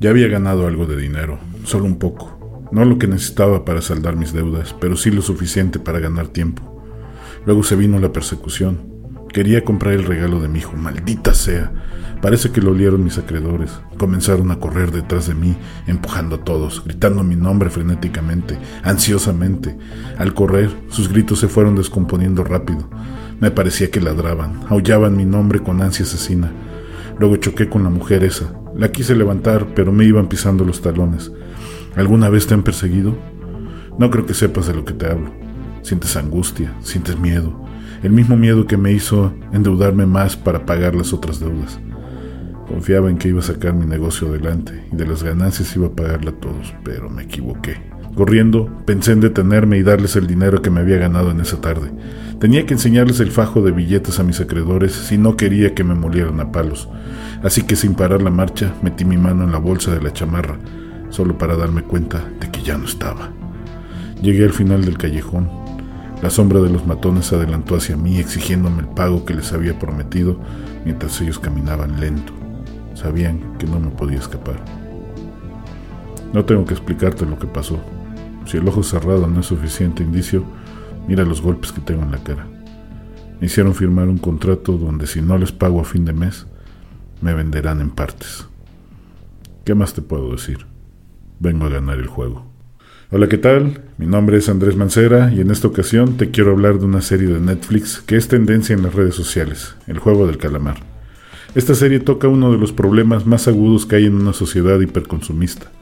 Ya había ganado algo de dinero, solo un poco. No lo que necesitaba para saldar mis deudas, pero sí lo suficiente para ganar tiempo. Luego se vino la persecución. Quería comprar el regalo de mi hijo, maldita sea. Parece que lo olieron mis acreedores. Comenzaron a correr detrás de mí, empujando a todos, gritando mi nombre frenéticamente, ansiosamente. Al correr, sus gritos se fueron descomponiendo rápido. Me parecía que ladraban, aullaban mi nombre con ansia asesina. Luego choqué con la mujer esa. La quise levantar, pero me iban pisando los talones. ¿Alguna vez te han perseguido? No creo que sepas de lo que te hablo. Sientes angustia, sientes miedo el mismo miedo que me hizo endeudarme más para pagar las otras deudas. Confiaba en que iba a sacar mi negocio adelante y de las ganancias iba a pagarle a todos, pero me equivoqué. Corriendo, pensé en detenerme y darles el dinero que me había ganado en esa tarde. Tenía que enseñarles el fajo de billetes a mis acreedores si no quería que me molieran a palos. Así que sin parar la marcha, metí mi mano en la bolsa de la chamarra, solo para darme cuenta de que ya no estaba. Llegué al final del callejón la sombra de los matones se adelantó hacia mí exigiéndome el pago que les había prometido mientras ellos caminaban lento. Sabían que no me podía escapar. No tengo que explicarte lo que pasó. Si el ojo cerrado no es suficiente indicio, mira los golpes que tengo en la cara. Me hicieron firmar un contrato donde si no les pago a fin de mes, me venderán en partes. ¿Qué más te puedo decir? Vengo a ganar el juego. Hola, ¿qué tal? Mi nombre es Andrés Mancera y en esta ocasión te quiero hablar de una serie de Netflix que es tendencia en las redes sociales, El juego del calamar. Esta serie toca uno de los problemas más agudos que hay en una sociedad hiperconsumista,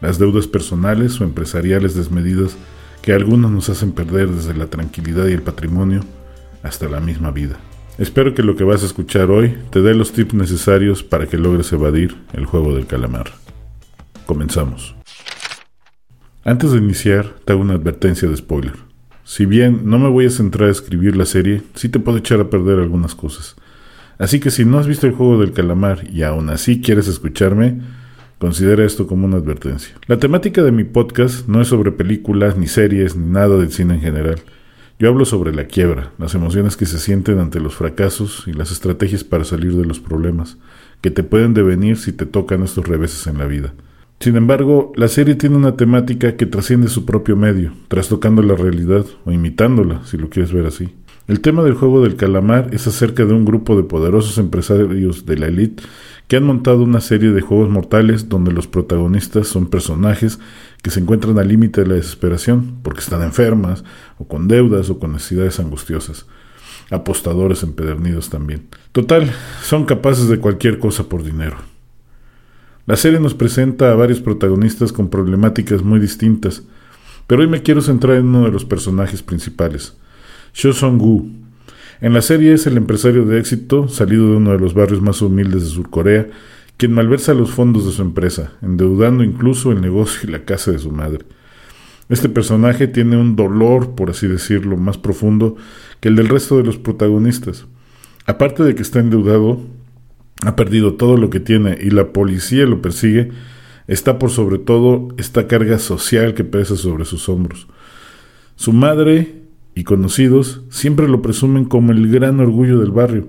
las deudas personales o empresariales desmedidas que algunos nos hacen perder desde la tranquilidad y el patrimonio hasta la misma vida. Espero que lo que vas a escuchar hoy te dé los tips necesarios para que logres evadir el juego del calamar. Comenzamos. Antes de iniciar, te hago una advertencia de spoiler. Si bien no me voy a centrar a escribir la serie, sí te puedo echar a perder algunas cosas. Así que si no has visto el juego del calamar y aún así quieres escucharme, considera esto como una advertencia. La temática de mi podcast no es sobre películas, ni series, ni nada del cine en general. Yo hablo sobre la quiebra, las emociones que se sienten ante los fracasos y las estrategias para salir de los problemas, que te pueden devenir si te tocan estos reveses en la vida. Sin embargo, la serie tiene una temática que trasciende su propio medio, trastocando la realidad o imitándola, si lo quieres ver así. El tema del juego del calamar es acerca de un grupo de poderosos empresarios de la élite que han montado una serie de juegos mortales donde los protagonistas son personajes que se encuentran al límite de la desesperación porque están enfermas o con deudas o con necesidades angustiosas. Apostadores empedernidos también. Total, son capaces de cualquier cosa por dinero. La serie nos presenta a varios protagonistas con problemáticas muy distintas, pero hoy me quiero centrar en uno de los personajes principales, Sho Song-gu. En la serie es el empresario de éxito, salido de uno de los barrios más humildes de Surcorea, quien malversa los fondos de su empresa, endeudando incluso el negocio y la casa de su madre. Este personaje tiene un dolor, por así decirlo, más profundo que el del resto de los protagonistas. Aparte de que está endeudado, ha perdido todo lo que tiene y la policía lo persigue, está por sobre todo esta carga social que pesa sobre sus hombros. Su madre y conocidos siempre lo presumen como el gran orgullo del barrio,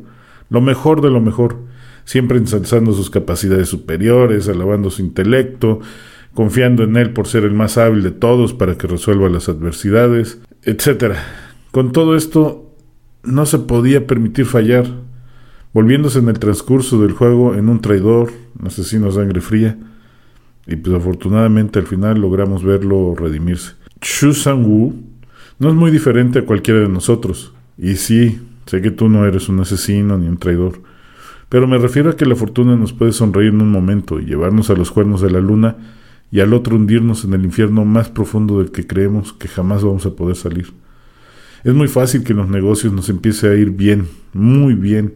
lo mejor de lo mejor, siempre ensalzando sus capacidades superiores, alabando su intelecto, confiando en él por ser el más hábil de todos para que resuelva las adversidades, etc. Con todo esto, no se podía permitir fallar, volviéndose en el transcurso del juego en un traidor, un asesino a sangre fría, y pues afortunadamente al final logramos verlo redimirse. Chu Sang-woo no es muy diferente a cualquiera de nosotros, y sí, sé que tú no eres un asesino ni un traidor, pero me refiero a que la fortuna nos puede sonreír en un momento y llevarnos a los cuernos de la luna y al otro hundirnos en el infierno más profundo del que creemos que jamás vamos a poder salir. Es muy fácil que los negocios nos empiece a ir bien, muy bien,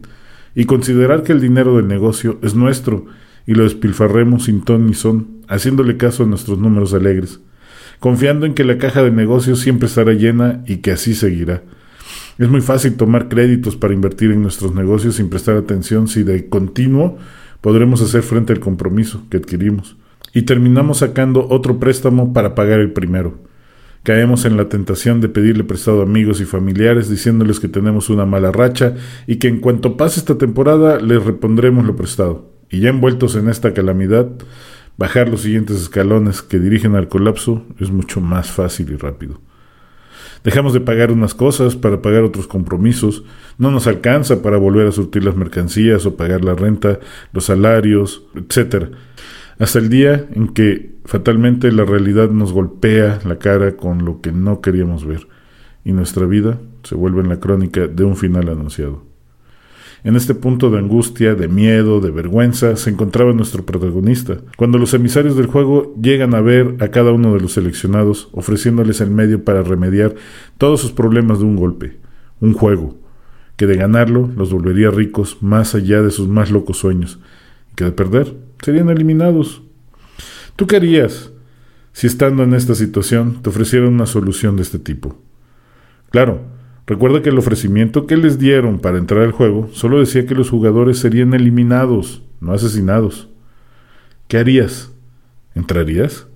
y considerar que el dinero del negocio es nuestro y lo despilfarremos sin ton ni son, haciéndole caso a nuestros números alegres, confiando en que la caja de negocio siempre estará llena y que así seguirá. Es muy fácil tomar créditos para invertir en nuestros negocios sin prestar atención si de continuo podremos hacer frente al compromiso que adquirimos. Y terminamos sacando otro préstamo para pagar el primero. Caemos en la tentación de pedirle prestado a amigos y familiares diciéndoles que tenemos una mala racha y que en cuanto pase esta temporada les repondremos lo prestado. Y ya envueltos en esta calamidad, bajar los siguientes escalones que dirigen al colapso es mucho más fácil y rápido. Dejamos de pagar unas cosas para pagar otros compromisos, no nos alcanza para volver a surtir las mercancías o pagar la renta, los salarios, etc. Hasta el día en que fatalmente la realidad nos golpea la cara con lo que no queríamos ver y nuestra vida se vuelve en la crónica de un final anunciado. En este punto de angustia, de miedo, de vergüenza, se encontraba nuestro protagonista, cuando los emisarios del juego llegan a ver a cada uno de los seleccionados, ofreciéndoles el medio para remediar todos sus problemas de un golpe, un juego, que de ganarlo los volvería ricos más allá de sus más locos sueños, y que de perder serían eliminados. ¿Tú qué harías si estando en esta situación te ofrecieran una solución de este tipo? Claro, recuerda que el ofrecimiento que les dieron para entrar al juego solo decía que los jugadores serían eliminados, no asesinados. ¿Qué harías? ¿Entrarías?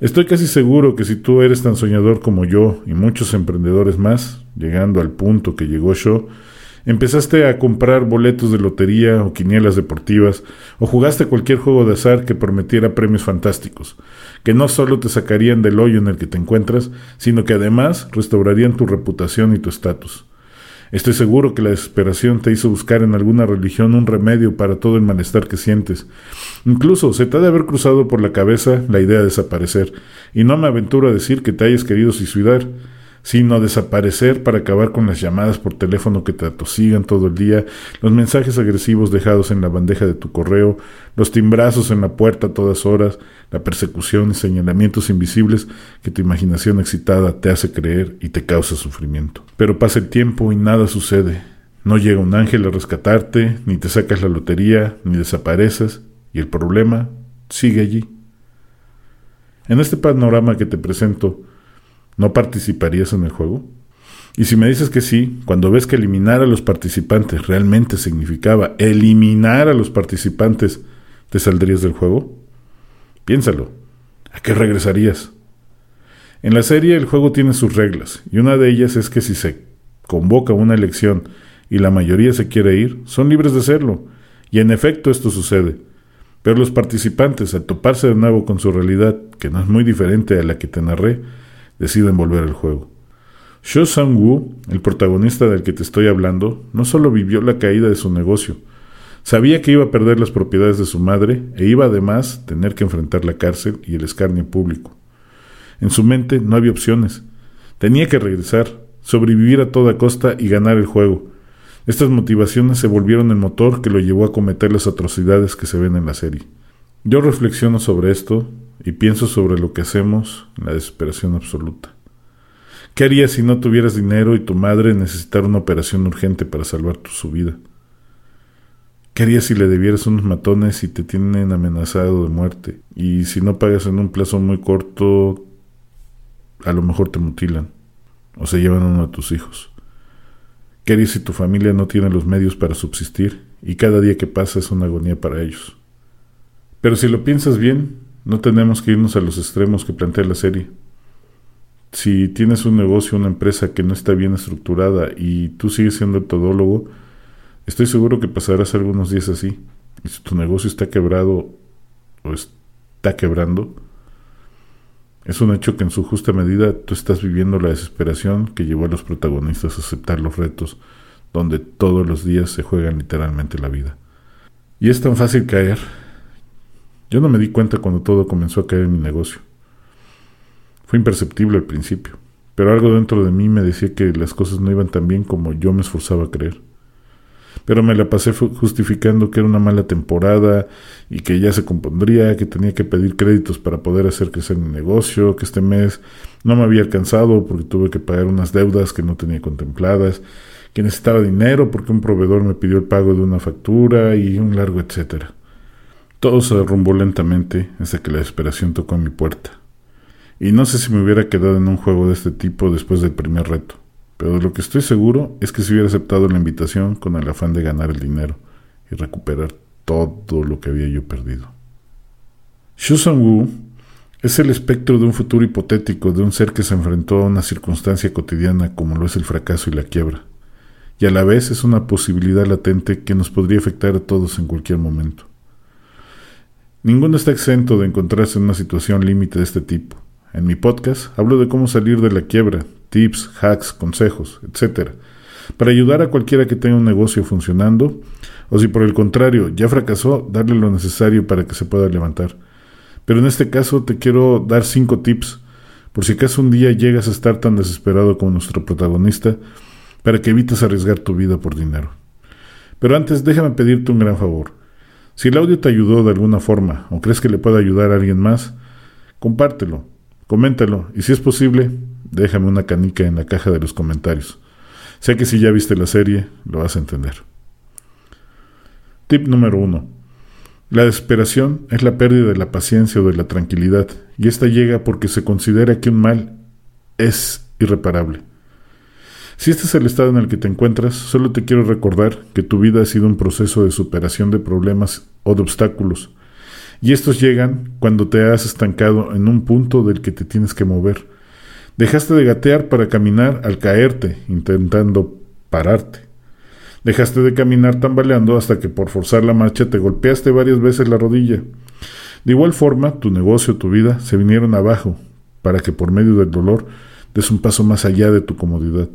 Estoy casi seguro que si tú eres tan soñador como yo y muchos emprendedores más, llegando al punto que llegó yo, empezaste a comprar boletos de lotería o quinielas deportivas, o jugaste cualquier juego de azar que prometiera premios fantásticos, que no solo te sacarían del hoyo en el que te encuentras, sino que además restaurarían tu reputación y tu estatus. Estoy seguro que la desesperación te hizo buscar en alguna religión un remedio para todo el malestar que sientes. Incluso se te ha de haber cruzado por la cabeza la idea de desaparecer, y no me aventuro a decir que te hayas querido suicidar, sino desaparecer para acabar con las llamadas por teléfono que te atosigan todo el día, los mensajes agresivos dejados en la bandeja de tu correo, los timbrazos en la puerta a todas horas, la persecución y señalamientos invisibles que tu imaginación excitada te hace creer y te causa sufrimiento. Pero pasa el tiempo y nada sucede. No llega un ángel a rescatarte, ni te sacas la lotería, ni desapareces, y el problema sigue allí. En este panorama que te presento, ¿No participarías en el juego? Y si me dices que sí, cuando ves que eliminar a los participantes realmente significaba eliminar a los participantes, ¿te saldrías del juego? Piénsalo. ¿A qué regresarías? En la serie el juego tiene sus reglas, y una de ellas es que si se convoca una elección y la mayoría se quiere ir, son libres de hacerlo, y en efecto esto sucede. Pero los participantes, al toparse de nuevo con su realidad, que no es muy diferente a la que te narré, deciden volver al juego. Sho Sang-woo, el protagonista del que te estoy hablando, no solo vivió la caída de su negocio, sabía que iba a perder las propiedades de su madre e iba además tener que enfrentar la cárcel y el escarnio público. En su mente no había opciones. Tenía que regresar, sobrevivir a toda costa y ganar el juego. Estas motivaciones se volvieron el motor que lo llevó a cometer las atrocidades que se ven en la serie. Yo reflexiono sobre esto y pienso sobre lo que hacemos en la desesperación absoluta. ¿Qué harías si no tuvieras dinero y tu madre necesitara una operación urgente para salvar tu, su vida? ¿Qué harías si le debieras unos matones y te tienen amenazado de muerte? Y si no pagas en un plazo muy corto, a lo mejor te mutilan o se llevan a uno de tus hijos. ¿Qué harías si tu familia no tiene los medios para subsistir y cada día que pasa es una agonía para ellos? Pero si lo piensas bien, no tenemos que irnos a los extremos que plantea la serie. Si tienes un negocio, una empresa que no está bien estructurada y tú sigues siendo el todólogo, estoy seguro que pasarás algunos días así. Y si tu negocio está quebrado o está quebrando, es un hecho que en su justa medida tú estás viviendo la desesperación que llevó a los protagonistas a aceptar los retos donde todos los días se juegan literalmente la vida. Y es tan fácil caer yo no me di cuenta cuando todo comenzó a caer en mi negocio. Fue imperceptible al principio, pero algo dentro de mí me decía que las cosas no iban tan bien como yo me esforzaba a creer. Pero me la pasé justificando que era una mala temporada y que ya se compondría, que tenía que pedir créditos para poder hacer crecer mi negocio, que este mes no me había alcanzado porque tuve que pagar unas deudas que no tenía contempladas, que necesitaba dinero porque un proveedor me pidió el pago de una factura y un largo etcétera. Todo se derrumbó lentamente hasta que la desesperación tocó mi puerta. Y no sé si me hubiera quedado en un juego de este tipo después del primer reto, pero de lo que estoy seguro es que si hubiera aceptado la invitación con el afán de ganar el dinero y recuperar todo lo que había yo perdido. Shu Sang-woo es el espectro de un futuro hipotético de un ser que se enfrentó a una circunstancia cotidiana como lo es el fracaso y la quiebra, y a la vez es una posibilidad latente que nos podría afectar a todos en cualquier momento. Ninguno está exento de encontrarse en una situación límite de este tipo. En mi podcast hablo de cómo salir de la quiebra, tips, hacks, consejos, etc. Para ayudar a cualquiera que tenga un negocio funcionando, o si por el contrario ya fracasó, darle lo necesario para que se pueda levantar. Pero en este caso te quiero dar cinco tips, por si acaso un día llegas a estar tan desesperado como nuestro protagonista, para que evites arriesgar tu vida por dinero. Pero antes déjame pedirte un gran favor. Si el audio te ayudó de alguna forma o crees que le puede ayudar a alguien más, compártelo, coméntalo y si es posible, déjame una canica en la caja de los comentarios. Sé que si ya viste la serie, lo vas a entender. Tip número 1. La desesperación es la pérdida de la paciencia o de la tranquilidad, y esta llega porque se considera que un mal es irreparable. Si este es el estado en el que te encuentras, solo te quiero recordar que tu vida ha sido un proceso de superación de problemas o de obstáculos, y estos llegan cuando te has estancado en un punto del que te tienes que mover. Dejaste de gatear para caminar al caerte, intentando pararte. Dejaste de caminar tambaleando hasta que por forzar la marcha te golpeaste varias veces la rodilla. De igual forma, tu negocio, tu vida, se vinieron abajo, para que por medio del dolor des un paso más allá de tu comodidad.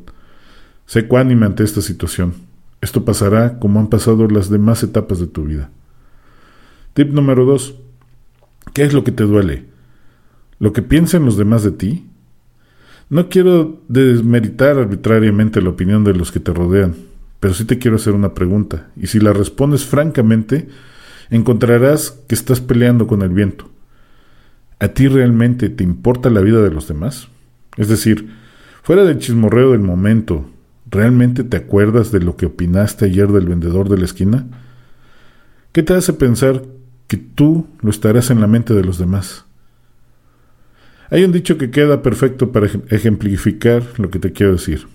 Sé cuánime ante esta situación. Esto pasará como han pasado las demás etapas de tu vida. Tip número 2. ¿Qué es lo que te duele? ¿Lo que piensan los demás de ti? No quiero desmeritar arbitrariamente la opinión de los que te rodean, pero sí te quiero hacer una pregunta, y si la respondes francamente, encontrarás que estás peleando con el viento. ¿A ti realmente te importa la vida de los demás? Es decir, fuera del chismorreo del momento, ¿Realmente te acuerdas de lo que opinaste ayer del vendedor de la esquina? ¿Qué te hace pensar que tú lo estarás en la mente de los demás? Hay un dicho que queda perfecto para ejemplificar lo que te quiero decir.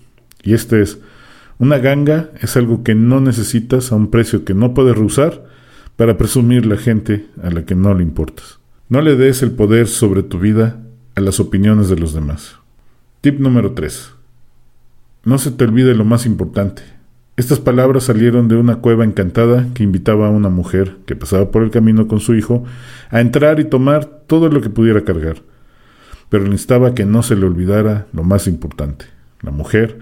Y este es, una ganga es algo que no necesitas a un precio que no puedes rehusar para presumir la gente a la que no le importas. No le des el poder sobre tu vida a las opiniones de los demás. Tip número 3. No se te olvide lo más importante. Estas palabras salieron de una cueva encantada que invitaba a una mujer que pasaba por el camino con su hijo a entrar y tomar todo lo que pudiera cargar. Pero le instaba que no se le olvidara lo más importante. La mujer,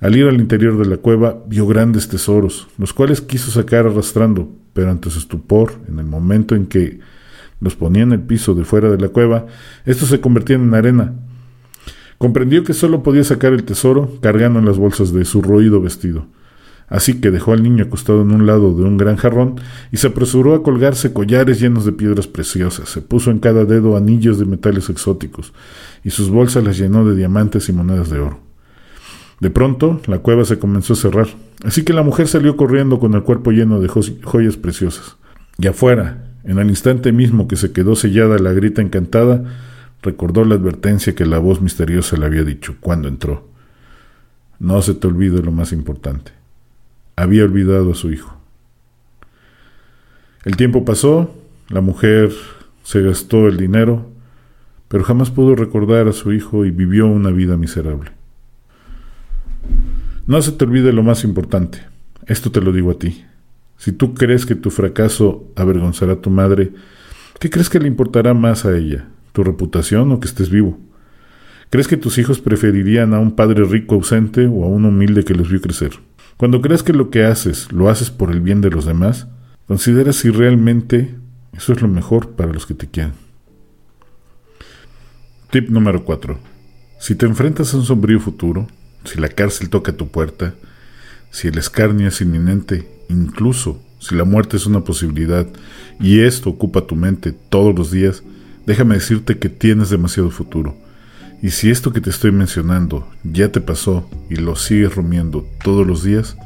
al ir al interior de la cueva, vio grandes tesoros, los cuales quiso sacar arrastrando, pero ante su estupor, en el momento en que los ponía en el piso de fuera de la cueva, estos se convertían en arena, Comprendió que solo podía sacar el tesoro cargando en las bolsas de su roído vestido. Así que dejó al niño acostado en un lado de un gran jarrón y se apresuró a colgarse collares llenos de piedras preciosas. Se puso en cada dedo anillos de metales exóticos y sus bolsas las llenó de diamantes y monedas de oro. De pronto, la cueva se comenzó a cerrar, así que la mujer salió corriendo con el cuerpo lleno de joyas preciosas. Y afuera, en el instante mismo que se quedó sellada la grita encantada, Recordó la advertencia que la voz misteriosa le había dicho cuando entró. No se te olvide lo más importante. Había olvidado a su hijo. El tiempo pasó, la mujer se gastó el dinero, pero jamás pudo recordar a su hijo y vivió una vida miserable. No se te olvide lo más importante. Esto te lo digo a ti. Si tú crees que tu fracaso avergonzará a tu madre, ¿qué crees que le importará más a ella? Tu reputación o que estés vivo. ¿Crees que tus hijos preferirían a un padre rico ausente o a un humilde que los vio crecer? Cuando crees que lo que haces lo haces por el bien de los demás, considera si realmente eso es lo mejor para los que te quieren. Tip número 4. Si te enfrentas a un sombrío futuro, si la cárcel toca tu puerta, si el escarnio es inminente, incluso si la muerte es una posibilidad y esto ocupa tu mente todos los días, Déjame decirte que tienes demasiado futuro. Y si esto que te estoy mencionando ya te pasó y lo sigues rumiando todos los días,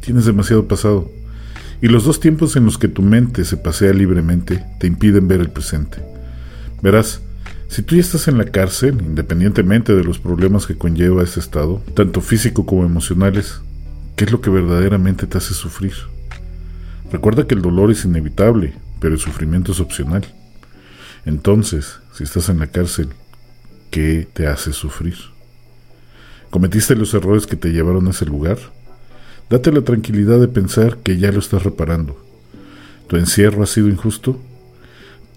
tienes demasiado pasado. Y los dos tiempos en los que tu mente se pasea libremente te impiden ver el presente. Verás, si tú ya estás en la cárcel, independientemente de los problemas que conlleva ese estado, tanto físico como emocionales, ¿qué es lo que verdaderamente te hace sufrir? Recuerda que el dolor es inevitable, pero el sufrimiento es opcional. Entonces, si estás en la cárcel, ¿qué te hace sufrir? ¿Cometiste los errores que te llevaron a ese lugar? Date la tranquilidad de pensar que ya lo estás reparando. ¿Tu encierro ha sido injusto?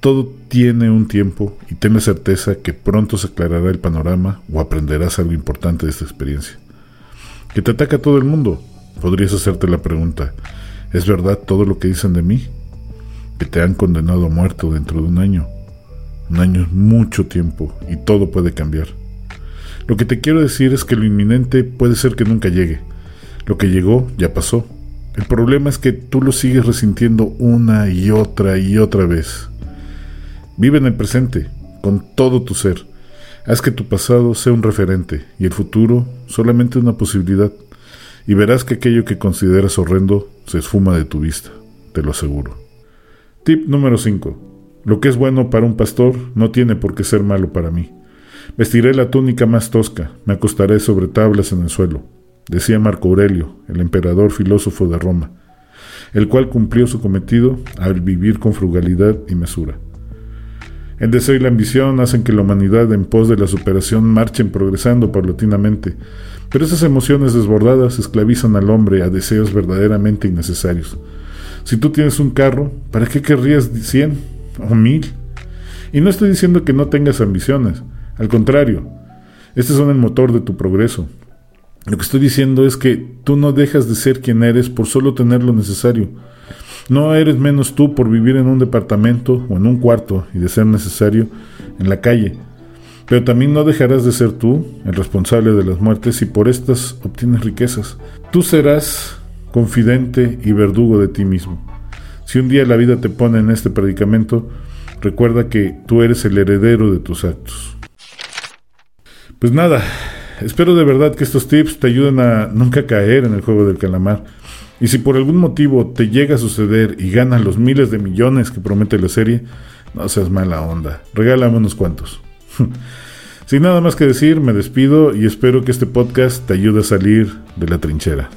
todo tiene un tiempo y ten la certeza que pronto se aclarará el panorama o aprenderás algo importante de esta experiencia. Que te ataca todo el mundo. Podrías hacerte la pregunta, ¿es verdad todo lo que dicen de mí? Que te han condenado a muerto dentro de un año. Un año es mucho tiempo y todo puede cambiar. Lo que te quiero decir es que lo inminente puede ser que nunca llegue. Lo que llegó ya pasó. El problema es que tú lo sigues resintiendo una y otra y otra vez. Vive en el presente, con todo tu ser. Haz que tu pasado sea un referente y el futuro solamente una posibilidad. Y verás que aquello que consideras horrendo se esfuma de tu vista, te lo aseguro. Tip número 5. Lo que es bueno para un pastor no tiene por qué ser malo para mí. Vestiré la túnica más tosca, me acostaré sobre tablas en el suelo, decía Marco Aurelio, el emperador filósofo de Roma, el cual cumplió su cometido al vivir con frugalidad y mesura. El deseo y la ambición hacen que la humanidad en pos de la superación marchen progresando paulatinamente, pero esas emociones desbordadas esclavizan al hombre a deseos verdaderamente innecesarios. Si tú tienes un carro, ¿para qué querrías cien o mil? Y no estoy diciendo que no tengas ambiciones, al contrario, este son el motor de tu progreso. Lo que estoy diciendo es que tú no dejas de ser quien eres por solo tener lo necesario. No eres menos tú por vivir en un departamento o en un cuarto y de ser necesario en la calle. Pero también no dejarás de ser tú el responsable de las muertes si por estas obtienes riquezas. Tú serás confidente y verdugo de ti mismo. Si un día la vida te pone en este predicamento, recuerda que tú eres el heredero de tus actos. Pues nada, espero de verdad que estos tips te ayuden a nunca caer en el juego del calamar. Y si por algún motivo te llega a suceder y ganas los miles de millones que promete la serie, no seas mala onda, regálame unos cuantos. Sin nada más que decir, me despido y espero que este podcast te ayude a salir de la trinchera.